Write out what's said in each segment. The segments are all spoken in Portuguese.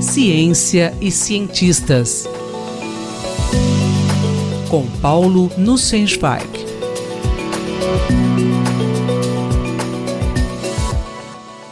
Ciência e cientistas. Com Paulo Nussensweig.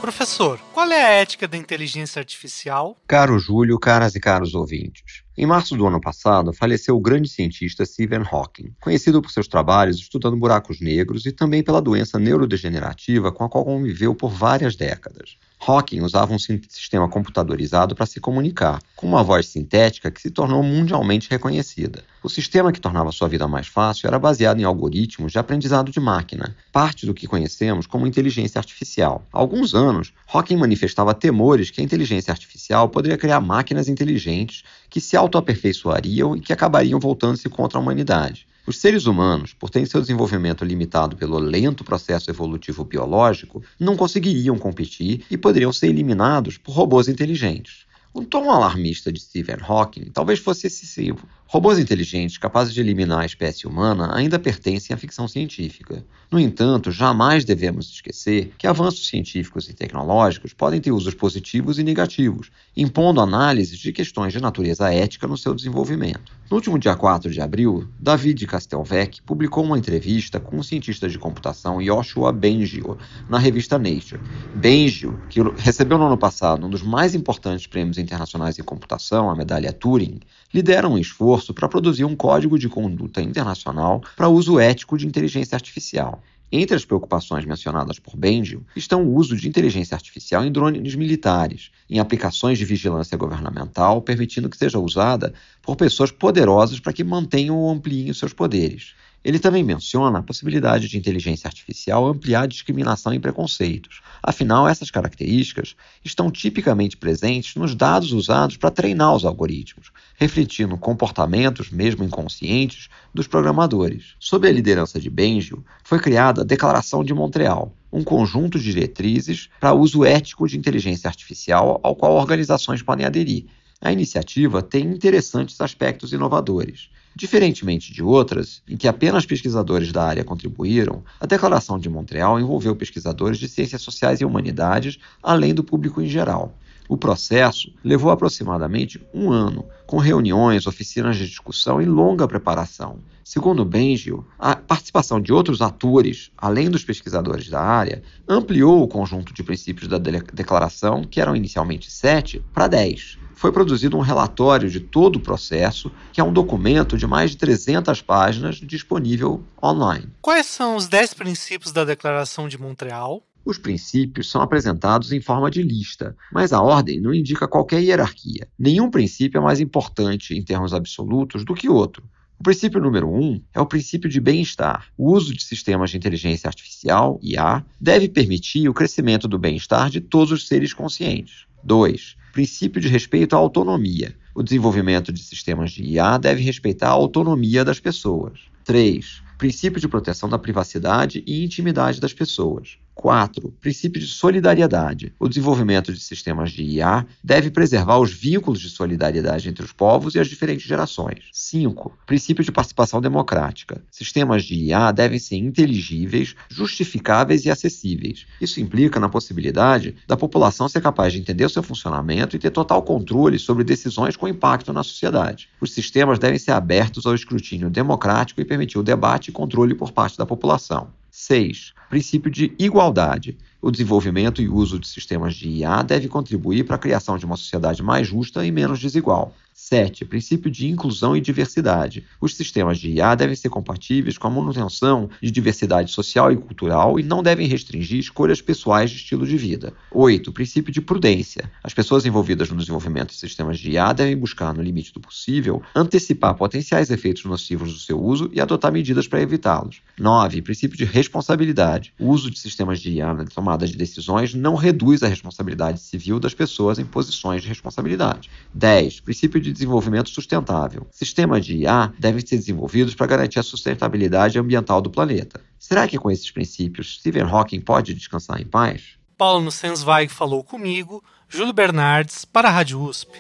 Professor, qual é a ética da inteligência artificial? Caro Júlio, caras e caros ouvintes. Em março do ano passado, faleceu o grande cientista Stephen Hawking, conhecido por seus trabalhos estudando buracos negros e também pela doença neurodegenerativa com a qual conviveu por várias décadas. Hawking usava um sistema computadorizado para se comunicar, com uma voz sintética que se tornou mundialmente reconhecida. O sistema que tornava sua vida mais fácil era baseado em algoritmos de aprendizado de máquina, parte do que conhecemos como inteligência artificial. Há alguns anos, Hawking manifestava temores que a inteligência artificial poderia criar máquinas inteligentes que se autoaperfeiçoariam e que acabariam voltando-se contra a humanidade. Os seres humanos, por terem seu desenvolvimento limitado pelo lento processo evolutivo biológico, não conseguiriam competir e poderiam ser eliminados por robôs inteligentes. O tom alarmista de Stephen Hawking talvez fosse excessivo. Robôs inteligentes capazes de eliminar a espécie humana ainda pertencem à ficção científica. No entanto, jamais devemos esquecer que avanços científicos e tecnológicos podem ter usos positivos e negativos, impondo análises de questões de natureza ética no seu desenvolvimimento. No último dia 4 de abril, David Castelvec publicou uma entrevista com o cientista de computação Joshua Bengio na revista Nature. Bengio, que recebeu no ano passado um dos mais importantes prêmios internacionais em computação, a medalha Turing, lidera um esforço para produzir um código de conduta internacional para uso ético de inteligência artificial. Entre as preocupações mencionadas por Benjio estão o uso de inteligência artificial em drones militares, em aplicações de vigilância governamental, permitindo que seja usada por pessoas poderosas para que mantenham ou ampliem seus poderes. Ele também menciona a possibilidade de inteligência artificial ampliar discriminação e preconceitos. Afinal, essas características estão tipicamente presentes nos dados usados para treinar os algoritmos, refletindo comportamentos, mesmo inconscientes, dos programadores. Sob a liderança de Benjio, foi criada a Declaração de Montreal, um conjunto de diretrizes para uso ético de inteligência artificial ao qual organizações podem aderir. A iniciativa tem interessantes aspectos inovadores. Diferentemente de outras, em que apenas pesquisadores da área contribuíram, a Declaração de Montreal envolveu pesquisadores de ciências sociais e humanidades, além do público em geral. O processo levou aproximadamente um ano, com reuniões, oficinas de discussão e longa preparação. Segundo Bengio, a participação de outros atores, além dos pesquisadores da área, ampliou o conjunto de princípios da declaração, que eram inicialmente sete, para dez foi produzido um relatório de todo o processo, que é um documento de mais de 300 páginas disponível online. Quais são os 10 princípios da Declaração de Montreal? Os princípios são apresentados em forma de lista, mas a ordem não indica qualquer hierarquia. Nenhum princípio é mais importante em termos absolutos do que outro. O princípio número um é o princípio de bem-estar. O uso de sistemas de inteligência artificial, IA, deve permitir o crescimento do bem-estar de todos os seres conscientes. 2 princípio de respeito à autonomia. O desenvolvimento de sistemas de IA deve respeitar a autonomia das pessoas. 3. Princípio de proteção da privacidade e intimidade das pessoas. 4. Princípio de solidariedade. O desenvolvimento de sistemas de IA deve preservar os vínculos de solidariedade entre os povos e as diferentes gerações. 5. Princípio de participação democrática. Sistemas de IA devem ser inteligíveis, justificáveis e acessíveis. Isso implica na possibilidade da população ser capaz de entender o seu funcionamento e ter total controle sobre decisões com impacto na sociedade. Os sistemas devem ser abertos ao escrutínio democrático e permitir o debate e controle por parte da população. 6. Princípio de igualdade. O desenvolvimento e uso de sistemas de IA deve contribuir para a criação de uma sociedade mais justa e menos desigual. 7. Princípio de inclusão e diversidade. Os sistemas de IA devem ser compatíveis com a manutenção de diversidade social e cultural e não devem restringir escolhas pessoais de estilo de vida. 8. Princípio de prudência. As pessoas envolvidas no desenvolvimento de sistemas de IA devem buscar, no limite do possível, antecipar potenciais efeitos nocivos do seu uso e adotar medidas para evitá-los. 9. Princípio de responsabilidade. O uso de sistemas de IA na tomada de decisões não reduz a responsabilidade civil das pessoas em posições de responsabilidade. 10. Princípio de desenvolvimento sustentável. Sistemas de IA devem ser desenvolvidos para garantir a sustentabilidade ambiental do planeta. Será que com esses princípios Stephen Hawking pode descansar em paz? Paulo Nussensweig falou comigo, Júlio Bernardes, para a Rádio USP.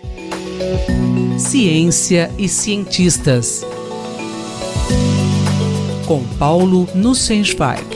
Ciência e cientistas. Com Paulo Nussensweig.